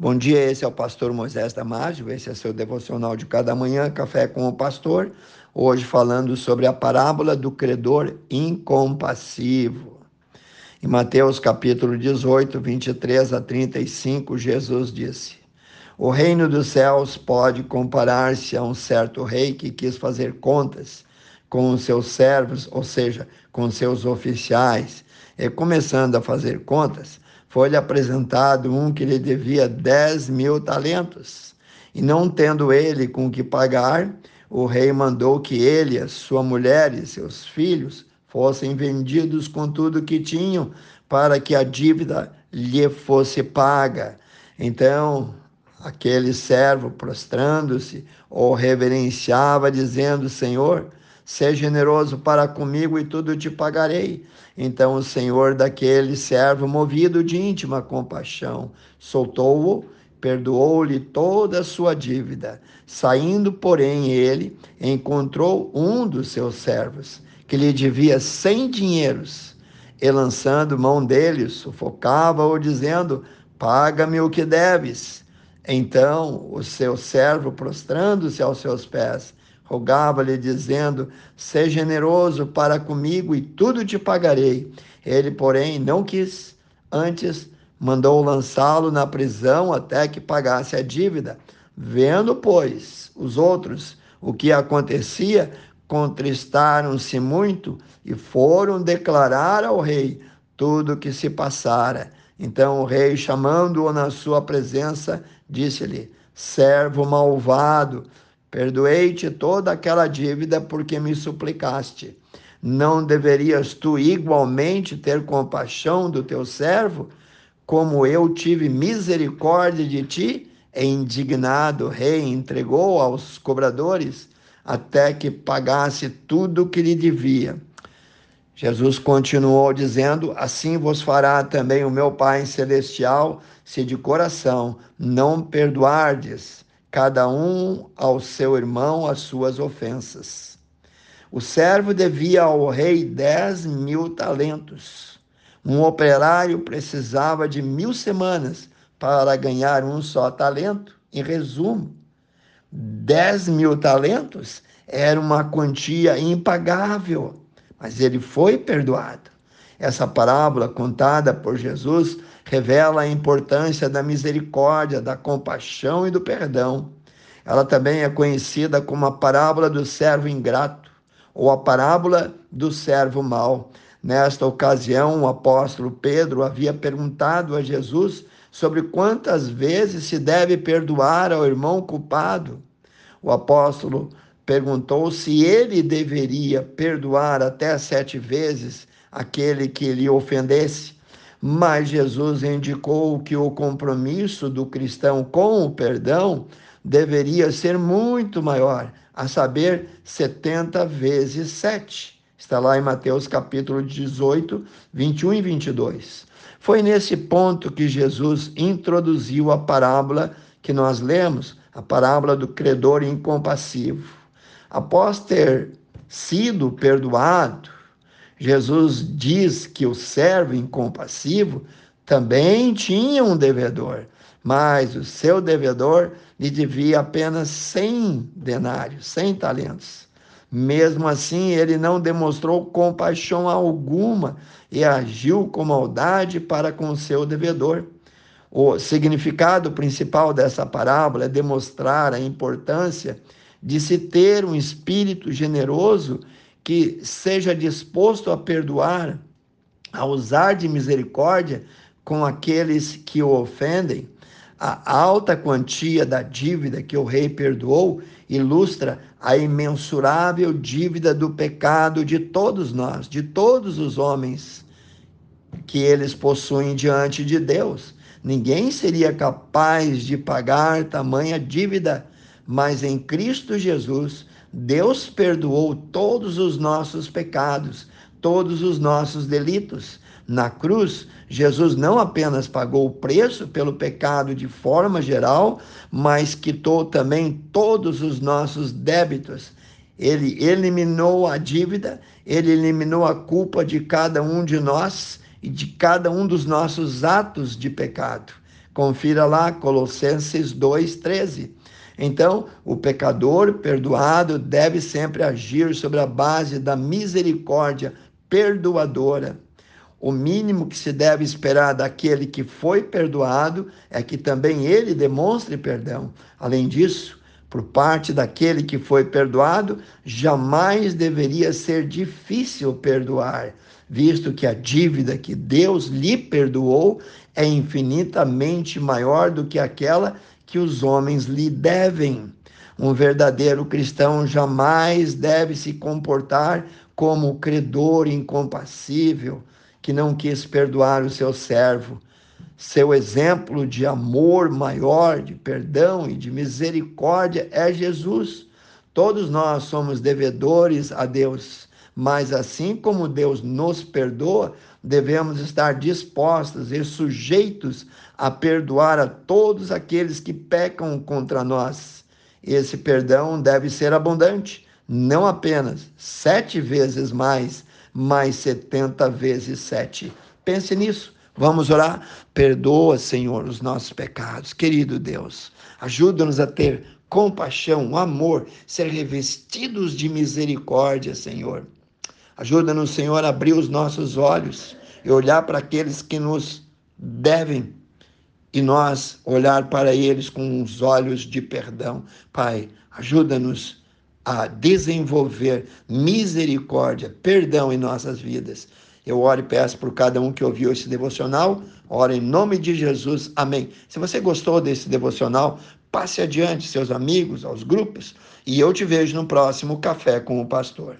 Bom dia, esse é o pastor Moisés Damásio, esse é seu devocional de cada manhã, Café com o Pastor. Hoje falando sobre a parábola do credor incompassivo. Em Mateus capítulo 18, 23 a 35, Jesus disse: O reino dos céus pode comparar-se a um certo rei que quis fazer contas com os seus servos, ou seja, com seus oficiais, e começando a fazer contas, foi-lhe apresentado um que lhe devia dez mil talentos. E não tendo ele com que pagar, o rei mandou que ele, a sua mulher e seus filhos fossem vendidos com tudo que tinham, para que a dívida lhe fosse paga. Então, aquele servo, prostrando-se, o reverenciava, dizendo: Senhor, Seja generoso para comigo e tudo te pagarei. Então o Senhor daquele servo, movido de íntima compaixão, soltou-o, perdoou-lhe toda a sua dívida. Saindo, porém, ele encontrou um dos seus servos, que lhe devia cem dinheiros, e lançando mão dele, sufocava-o, dizendo: Paga-me o que deves. Então o seu servo, prostrando-se aos seus pés, Rogava-lhe, dizendo: Seja generoso para comigo e tudo te pagarei. Ele, porém, não quis. Antes, mandou lançá-lo na prisão até que pagasse a dívida. Vendo, pois, os outros o que acontecia, contristaram-se muito e foram declarar ao rei tudo o que se passara. Então o rei, chamando-o na sua presença, disse-lhe: Servo malvado, Perdoei-te toda aquela dívida porque me suplicaste. Não deverias tu igualmente ter compaixão do teu servo, como eu tive misericórdia de ti? E indignado, o rei entregou aos cobradores até que pagasse tudo o que lhe devia. Jesus continuou dizendo: Assim vos fará também o meu Pai celestial, se de coração não perdoardes cada um ao seu irmão as suas ofensas. O servo devia ao rei dez mil talentos. Um operário precisava de mil semanas para ganhar um só talento. Em resumo, dez mil talentos era uma quantia impagável, mas ele foi perdoado. Essa parábola contada por Jesus revela a importância da misericórdia, da compaixão e do perdão. Ela também é conhecida como a parábola do servo ingrato ou a parábola do servo mau. Nesta ocasião, o apóstolo Pedro havia perguntado a Jesus sobre quantas vezes se deve perdoar ao irmão culpado. O apóstolo perguntou se ele deveria perdoar até sete vezes aquele que lhe ofendesse. Mas Jesus indicou que o compromisso do cristão com o perdão deveria ser muito maior, a saber, 70 vezes 7. Está lá em Mateus capítulo 18, 21 e 22. Foi nesse ponto que Jesus introduziu a parábola que nós lemos, a parábola do credor incompassivo. Após ter sido perdoado, Jesus diz que o servo incompassivo também tinha um devedor, mas o seu devedor lhe devia apenas 100 denários, 100 talentos. Mesmo assim, ele não demonstrou compaixão alguma e agiu com maldade para com o seu devedor. O significado principal dessa parábola é demonstrar a importância de se ter um espírito generoso que seja disposto a perdoar, a usar de misericórdia com aqueles que o ofendem. A alta quantia da dívida que o rei perdoou ilustra a imensurável dívida do pecado de todos nós, de todos os homens que eles possuem diante de Deus. Ninguém seria capaz de pagar tamanha dívida, mas em Cristo Jesus Deus perdoou todos os nossos pecados, todos os nossos delitos. Na cruz, Jesus não apenas pagou o preço pelo pecado de forma geral, mas quitou também todos os nossos débitos. Ele eliminou a dívida, ele eliminou a culpa de cada um de nós e de cada um dos nossos atos de pecado. Confira lá Colossenses 2:13. Então, o pecador perdoado deve sempre agir sobre a base da misericórdia perdoadora. O mínimo que se deve esperar daquele que foi perdoado é que também ele demonstre perdão. Além disso, por parte daquele que foi perdoado, jamais deveria ser difícil perdoar, visto que a dívida que Deus lhe perdoou é infinitamente maior do que aquela que os homens lhe devem. Um verdadeiro cristão jamais deve se comportar como credor incompassível que não quis perdoar o seu servo. Seu exemplo de amor maior, de perdão e de misericórdia é Jesus. Todos nós somos devedores a Deus, mas assim como Deus nos perdoa, devemos estar dispostos e sujeitos a perdoar a todos aqueles que pecam contra nós. Esse perdão deve ser abundante, não apenas sete vezes mais, mas setenta vezes sete. Pense nisso. Vamos orar? Perdoa, Senhor, os nossos pecados. Querido Deus, ajuda-nos a ter compaixão, amor, ser revestidos de misericórdia, Senhor. Ajuda-nos, Senhor, a abrir os nossos olhos e olhar para aqueles que nos devem e nós olhar para eles com os olhos de perdão. Pai, ajuda-nos a desenvolver misericórdia, perdão em nossas vidas. Eu oro e peço por cada um que ouviu esse devocional. Oro em nome de Jesus. Amém. Se você gostou desse devocional, passe adiante seus amigos, aos grupos, e eu te vejo no próximo Café com o Pastor.